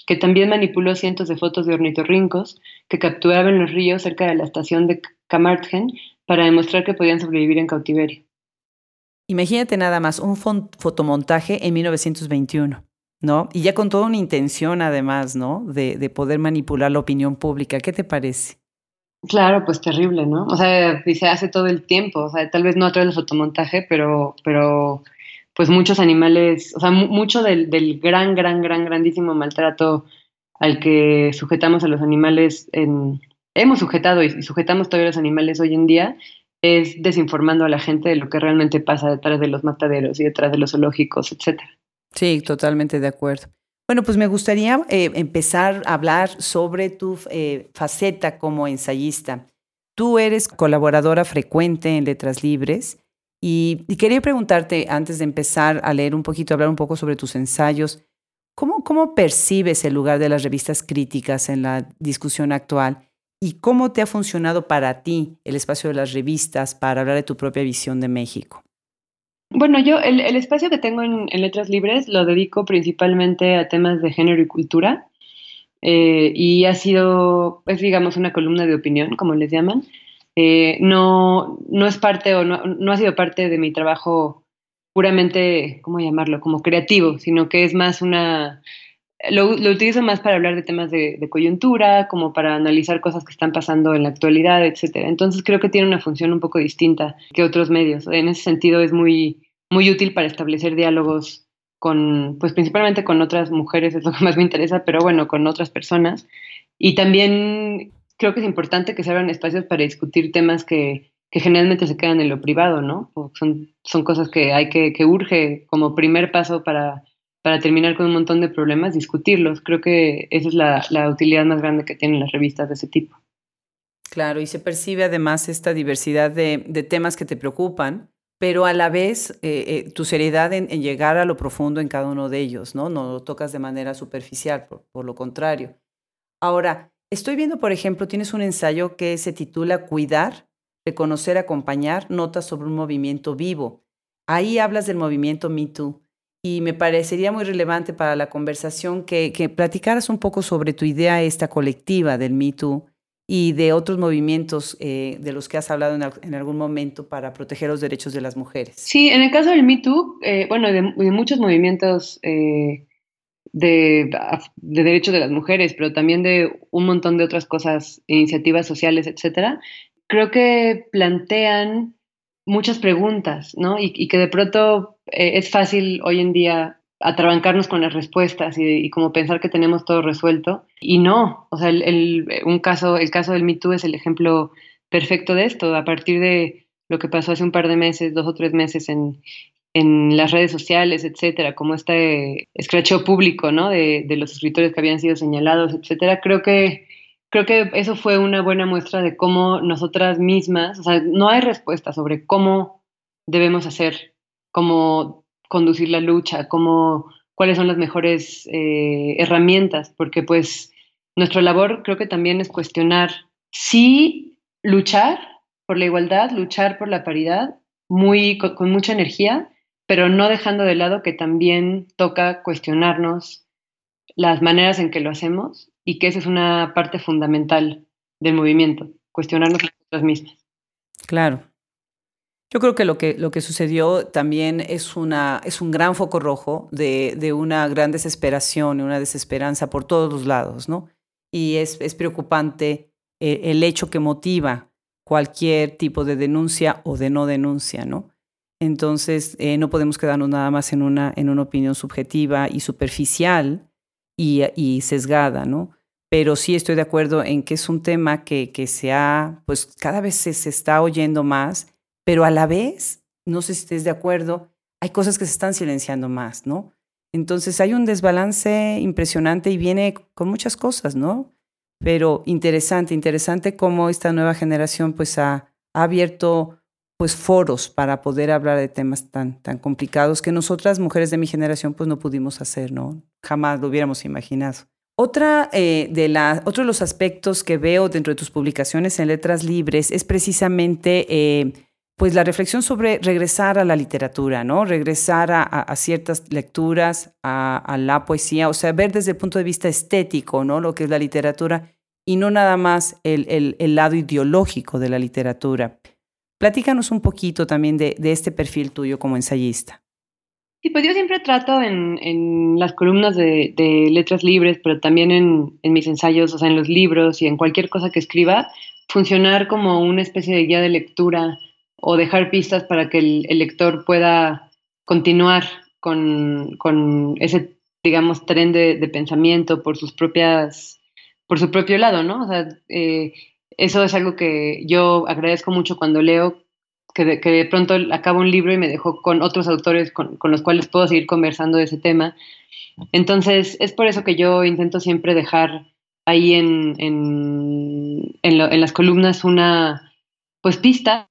que también manipuló cientos de fotos de ornitorrincos que capturaban los ríos cerca de la estación de Carmarthen para demostrar que podían sobrevivir en cautiverio. Imagínate nada más un fotomontaje en 1921. ¿No? Y ya con toda una intención además, ¿no? De, de, poder manipular la opinión pública. ¿Qué te parece? Claro, pues terrible, ¿no? O sea, y se hace todo el tiempo, o sea, tal vez no a través del fotomontaje, pero, pero pues muchos animales, o sea, mucho del, del, gran, gran, gran, grandísimo maltrato al que sujetamos a los animales, en, hemos sujetado y sujetamos todavía a los animales hoy en día, es desinformando a la gente de lo que realmente pasa detrás de los mataderos y detrás de los zoológicos, etcétera. Sí, totalmente de acuerdo. Bueno, pues me gustaría eh, empezar a hablar sobre tu eh, faceta como ensayista. Tú eres colaboradora frecuente en Letras Libres y, quería preguntarte, antes de empezar a leer un poquito, hablar un poco sobre tus ensayos, ¿cómo, ¿cómo percibes el lugar de las revistas críticas en la discusión actual? ¿Y cómo te ha funcionado para ti el espacio de las revistas para hablar de tu propia visión de México? Bueno, yo el, espacio que tengo en, Letras Libres lo dedico principalmente a temas de género y cultura eh, y ha sido, es digamos una columna de opinión, como les llaman. Eh, no, no es parte o no, no ha sido parte de mi trabajo puramente, ¿cómo llamarlo?, como creativo, sino que es más una, lo, utilizo más para hablar de temas de, coyuntura, como para analizar cosas que están pasando en la actualidad, etc. Entonces creo que tiene una función un poco distinta que otros medios. En ese sentido es muy, muy útil para establecer diálogos con, pues principalmente con otras mujeres, es lo que más me interesa, pero bueno, con otras personas. Y también creo que es importante que se abran espacios para discutir temas que, que generalmente se quedan en lo privado, ¿no? Son, son cosas que hay que, que urge como primer paso para para terminar con un montón de problemas, discutirlos. Creo que esa es la, utilidad más grande que tienen las revistas de ese tipo. Claro, y se percibe además esta diversidad de, temas que te preocupan, pero a la vez eh, eh, tu seriedad en, llegar a lo profundo en cada uno de ellos, ¿no? No lo tocas de manera superficial, por, lo contrario. Ahora, estoy viendo, por ejemplo, tienes un ensayo que se titula Cuidar, reconocer, acompañar, notas sobre un movimiento vivo. Ahí hablas del movimiento Me Too y me parecería muy relevante para la conversación que, que platicaras un poco sobre tu idea esta colectiva del Me Too y de otros movimientos eh, de los que has hablado en, algún momento para proteger los derechos de las mujeres. Sí, en el caso del Me Too, eh, bueno, de, muchos movimientos eh, de, de, derechos de las mujeres, pero también de un montón de otras cosas, iniciativas sociales, etcétera, creo que plantean muchas preguntas, ¿no? Y, que de pronto eh, es fácil hoy en día atrabancarnos con las respuestas y, como pensar que tenemos todo resuelto. Y no, o sea, el, un caso, el caso del MeToo es el ejemplo perfecto de esto. A partir de lo que pasó hace un par de meses, dos o tres meses en, en las redes sociales, etcétera, como este escracheo público, ¿no? De, de los escritores que habían sido señalados, etcétera, creo que creo que eso fue una buena muestra de cómo nosotras mismas, o sea, no hay respuesta sobre cómo debemos hacer, cómo conducir la lucha, cómo, cuáles son las mejores eh, herramientas, porque pues nuestra labor creo que también es cuestionar, sí, luchar por la igualdad, luchar por la paridad, muy, con mucha energía, pero no dejando de lado que también toca cuestionarnos las maneras en que lo hacemos y que esa es una parte fundamental del movimiento, cuestionarnos nosotras mismas. Claro. Yo creo que lo que, lo que sucedió también es, una, es un gran foco rojo de, de una gran desesperación y una desesperanza por todos los lados, ¿no? Y es, es preocupante eh, el hecho que motiva cualquier tipo de denuncia o de no denuncia, ¿no? Entonces, eh, no podemos quedarnos nada más en una, en una opinión subjetiva y superficial y, y sesgada, ¿no? pero sí estoy de acuerdo en que es un tema que, que se ha, pues cada vez se, se, está oyendo más, pero a la vez, no sé si estés de acuerdo, hay cosas que se están silenciando más, ¿no? Entonces hay un desbalance impresionante y viene con muchas cosas, ¿no? Pero interesante, interesante cómo esta nueva generación pues ha, ha abierto pues foros para poder hablar de temas tan, tan complicados que nosotras mujeres de mi generación pues no pudimos hacer, ¿no? Jamás lo hubiéramos imaginado. Otra, eh, de la, otro de los aspectos que veo dentro de tus publicaciones en Letras Libres es precisamente eh, pues la reflexión sobre regresar a la literatura, ¿no? Regresar a, ciertas lecturas, a, la poesía, o sea, ver desde el punto de vista estético, ¿no? Lo que es la literatura y no nada más el, lado ideológico de la literatura. Platícanos un poquito también de este perfil tuyo como ensayista. Sí, pues yo siempre trato en, las columnas de, letras libres, pero también en, mis ensayos, o sea, en los libros y en cualquier cosa que escriba, funcionar como una especie de guía de lectura o dejar pistas para que el, lector pueda continuar con, ese, digamos, tren de, pensamiento por sus propias, por su propio lado, ¿no? O sea, eh, eso es algo que yo agradezco mucho cuando leo, que de, pronto acabo un libro y me dejó con otros autores con, los cuales puedo seguir conversando de ese tema. Entonces, es por eso que yo intento siempre dejar ahí en, en, en, las columnas una, pues pistas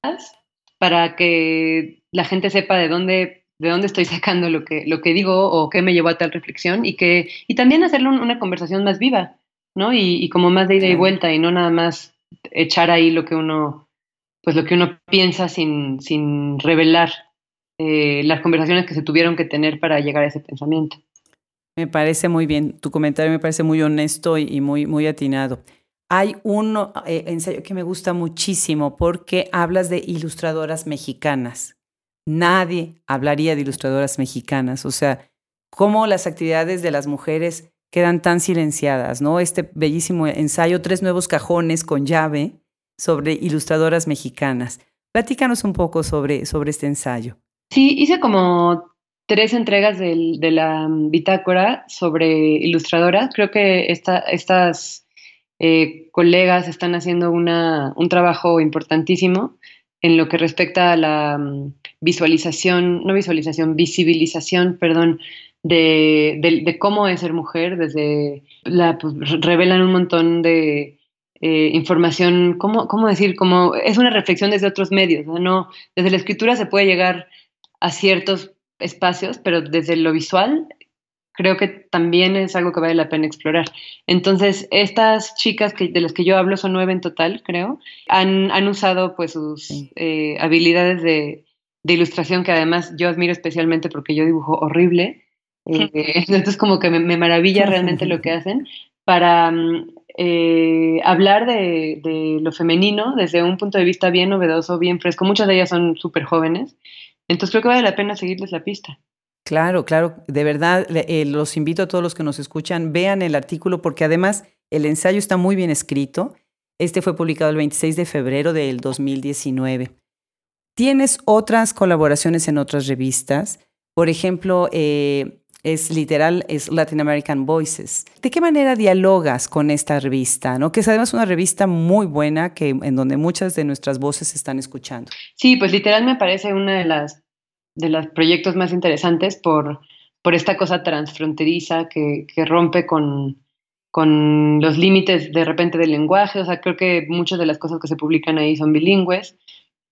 para que la gente sepa de dónde, de dónde estoy sacando lo que, lo que digo o qué me llevó a tal reflexión y, que, y también hacerle una conversación más viva, ¿no? Y, y como más de ida y vuelta y no nada más echar ahí lo que uno pues lo que uno piensa sin, sin revelar eh, las conversaciones que se tuvieron que tener para llegar a ese pensamiento. Me parece muy bien, tu comentario me parece muy honesto y muy, muy atinado. Hay un eh, ensayo que me gusta muchísimo porque hablas de ilustradoras mexicanas. Nadie hablaría de ilustradoras mexicanas, o sea, cómo las actividades de las mujeres quedan tan silenciadas, ¿no? Este bellísimo ensayo, Tres nuevos cajones con llave sobre ilustradoras mexicanas. Platícanos un poco sobre, sobre este ensayo. Sí, hice como tres entregas de, la bitácora sobre ilustradoras. Creo que estas eh, colegas están haciendo una, un trabajo importantísimo en lo que respecta a la mm, visualización, no visualización, visibilización, perdón, de, cómo es ser mujer, desde pues, revelan un montón de eh, información, ¿cómo, ¿cómo, decir? Como, es una reflexión desde otros medios, ¿no? Desde la escritura se puede llegar a ciertos espacios, pero desde lo visual creo que también es algo que vale la pena explorar. Entonces, estas chicas que, de las que yo hablo, son nueve en total, creo, han, han usado pues sus eh, habilidades de, de, ilustración que además yo admiro especialmente porque yo dibujo horrible. Eh, <laughs> entonces, como que me, maravilla realmente lo que hacen para mm, eh, hablar de, de, lo femenino desde un punto de vista bien novedoso, bien fresco. Muchas de ellas son súper jóvenes. Entonces, creo que vale la pena seguirles la pista. Claro, claro, de verdad eh, los invito a todos los que nos escuchan, vean el artículo porque además el ensayo está muy bien escrito. Este fue publicado el 26 de febrero del 2019. Tienes otras colaboraciones en otras revistas, por ejemplo, eh, es literal, es Latin American Voices. ¿De qué manera dialogas con esta revista? ¿no? Que es además una revista muy buena que, en donde muchas de nuestras voces se están escuchando. Sí, pues literal me parece una de las de los proyectos más interesantes por, por esta cosa transfronteriza que, que rompe con, con los límites de repente del lenguaje. O sea, creo que muchas de las cosas que se publican ahí son bilingües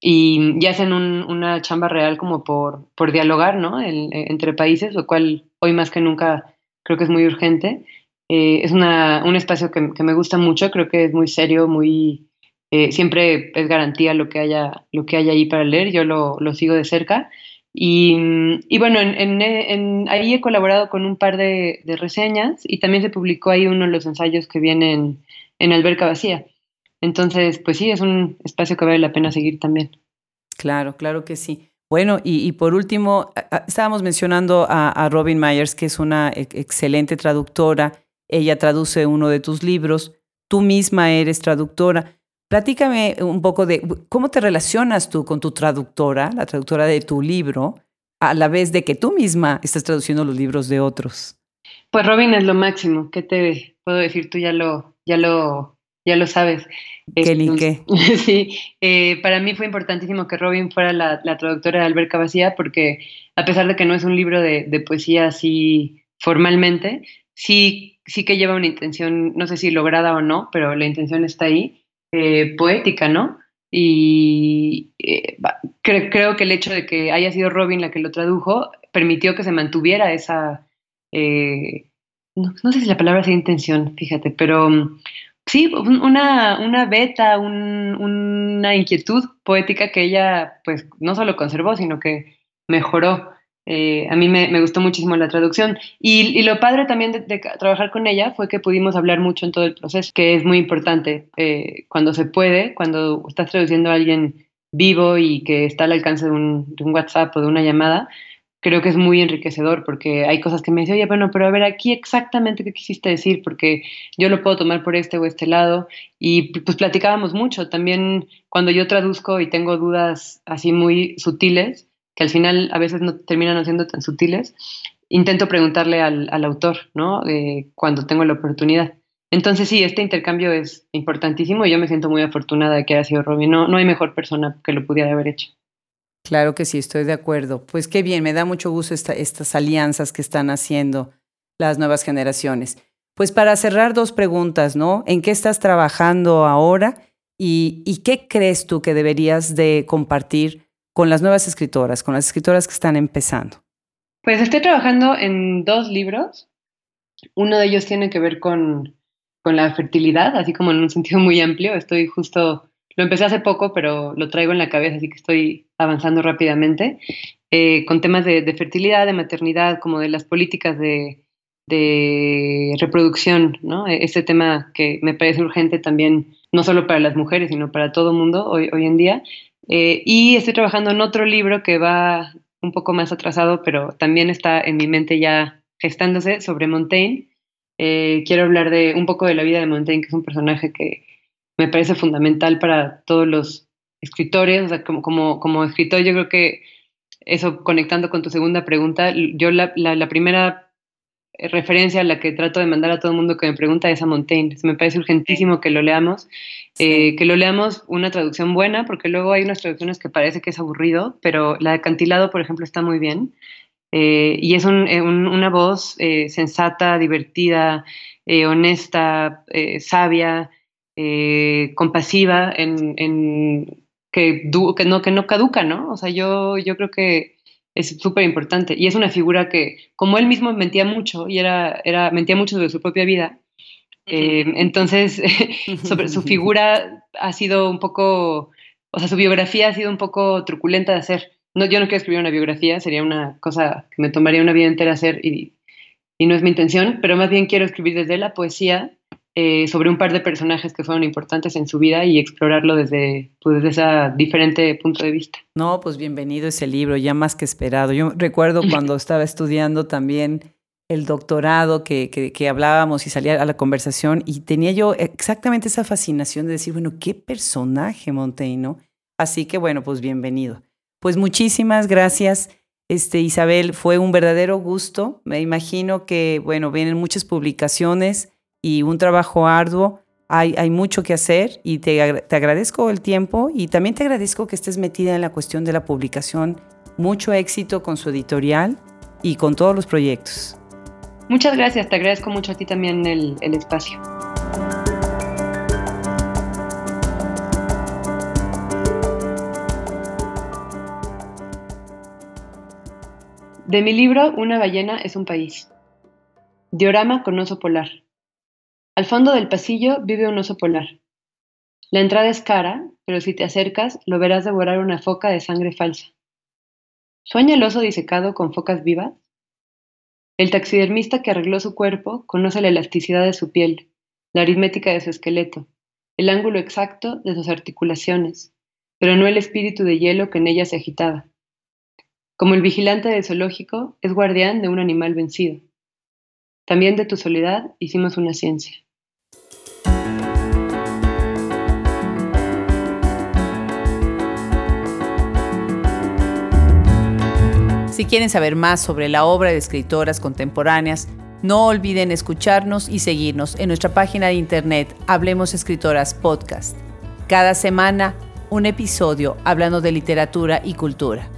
y, y hacen una chamba real como por, por dialogar ¿no? entre países, lo cual hoy más que nunca creo que es muy urgente. Eh, es una, un espacio que, que, me gusta mucho, creo que es muy serio, muy... Eh, siempre es garantía lo que haya, lo que haya ahí para leer, yo lo, lo sigo de cerca. Y, bueno, en, ahí he colaborado con un par de, reseñas y también se publicó ahí uno de los ensayos que vienen en Alberca Vacía. Entonces, pues sí, es un espacio que vale la pena seguir también. Claro, claro que sí. Bueno, y, por último, estábamos mencionando a, Robin Myers, que es una excelente traductora. Ella traduce uno de tus libros. Tú misma eres traductora. Platícame un poco de cómo te relacionas tú con tu traductora, la traductora de tu libro, a la vez de que tú misma estás traduciendo los libros de otros. Pues Robin es lo máximo. ¿Qué te puedo decir? Tú ya lo, ya lo, ya lo sabes. ¿Qué ni qué? <laughs> sí, eh, para mí fue importantísimo que Robin fuera la, traductora de Alberca Vacía porque a pesar de que no es un libro de, de poesía así formalmente, sí, sí que lleva una intención, no sé si lograda o no, pero la intención está ahí eh, poética, ¿no? Y eh, creo que el hecho de que haya sido Robin la que lo tradujo permitió que se mantuviera esa, eh, no, sé si la palabra sea intención, fíjate, pero mm, sí, una, una beta, una inquietud poética que ella pues no solo conservó, sino que mejoró. Eh, a mí me, gustó muchísimo la traducción. Y, lo padre también de, trabajar con ella fue que pudimos hablar mucho en todo el proceso, que es muy importante eh, cuando se puede, cuando estás traduciendo a alguien vivo y que está al alcance de un, WhatsApp o de una llamada. Creo que es muy enriquecedor porque hay cosas que me dicen, oye, bueno, pero a ver aquí exactamente qué quisiste decir, porque yo lo puedo tomar por este o este lado. Y pues platicábamos mucho. También cuando yo traduzco y tengo dudas así muy sutiles, que al final a veces no terminan siendo tan sutiles, intento preguntarle al, autor, ¿no? cuando tengo la oportunidad. Entonces sí, este intercambio es importantísimo y yo me siento muy afortunada de que haya sido Robin. No, no hay mejor persona que lo pudiera haber hecho. Claro que sí, estoy de acuerdo. Pues qué bien, me da mucho gusto estas alianzas que están haciendo las nuevas generaciones. Pues para cerrar dos preguntas, ¿no? ¿En qué estás trabajando ahora y, y qué crees tú que deberías de compartir con las nuevas escritoras, con las escritoras que están empezando? Pues estoy trabajando en dos libros. Uno de ellos tiene que ver con, la fertilidad, así como en un sentido muy amplio. Estoy justo, lo empecé hace poco, pero lo traigo en la cabeza, así que estoy avanzando rápidamente, eh, con temas de, fertilidad, de maternidad, como de las políticas de, reproducción, ¿no? E, ese tema que me parece urgente también, no solo para las mujeres, sino para todo el mundo hoy, hoy en día. Eh, y estoy trabajando en otro libro que va un poco más atrasado, pero también está en mi mente ya gestándose sobre Montaigne, Eh, quiero hablar de un poco de la vida de Montaigne, que es un personaje que me parece fundamental para todos los escritores. O sea, como, como, como escritor, yo creo que eso conectando con tu segunda pregunta, yo la, la, primera referencia a la que trato de mandar a todo el mundo que me pregunta es a Montaigne. Me parece urgentísimo que lo leamos, eh, que lo leamos una traducción buena, porque luego hay unas traducciones que parece que es aburrido, pero la de Cantilado, por ejemplo, está muy bien. Eh, y es un, una voz sensata, divertida, honesta, sabia, eh, compasiva, en, en que, que, no, que no caduca, ¿no? O sea, yo, yo creo que es súper importante. Y es una figura que, como él mismo mentía mucho, y era, era, mentía mucho sobre su propia vida, eh, entonces <laughs> sobre su <laughs> figura ha sido un poco, o sea, su biografía ha sido un poco truculenta de hacer. No, yo no quiero escribir una biografía, sería una cosa que me tomaría una vida entera hacer y, y no es mi intención, pero más bien quiero escribir desde la poesía eh, sobre un par de personajes que fueron importantes en su vida y explorarlo desde, pues, desde ese diferente punto de vista. No, pues bienvenido ese libro, ya más que esperado. Yo recuerdo <laughs> cuando estaba estudiando también el doctorado que, que, hablábamos y salía a la conversación y tenía yo exactamente esa fascinación de decir, bueno, qué personaje Montaigne, ¿no? Así que bueno, pues bienvenido. Pues muchísimas gracias. Este, Isabel, fue un verdadero gusto. Me imagino que, bueno, vienen muchas publicaciones y un trabajo arduo. Hay, mucho que hacer y te, agradezco el tiempo y también te agradezco que estés metida en la cuestión de la publicación. Mucho éxito con su editorial y con todos los proyectos. Muchas gracias, te agradezco mucho a ti también el espacio. De mi libro Una ballena es un país. Diorama con oso polar. Al fondo del pasillo vive un oso polar. La entrada es cara, pero si te acercas lo verás devorar una foca de sangre falsa. ¿Sueña el oso disecado con focas vivas? El taxidermista que arregló su cuerpo conoce la elasticidad de su piel, la aritmética de su esqueleto, el ángulo exacto de sus articulaciones, pero no el espíritu de hielo que en ella se agitaba. Como el vigilante del zoológico, es guardián de un animal vencido. También de tu soledad hicimos una ciencia. Si quieren saber más sobre la obra de escritoras contemporáneas, no olviden escucharnos y seguirnos en nuestra página de internet Hablemos Escritoras Podcast. Cada semana un episodio hablando de literatura y cultura.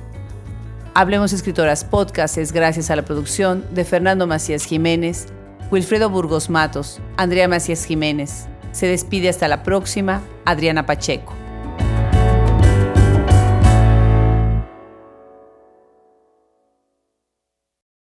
Hablemos Escritoras Podcast es gracias a la producción de Fernando Macías Jiménez, Wilfredo Burgos Matos, Andrea Macías Jiménez. Se despide hasta la próxima, Adriana Pacheco.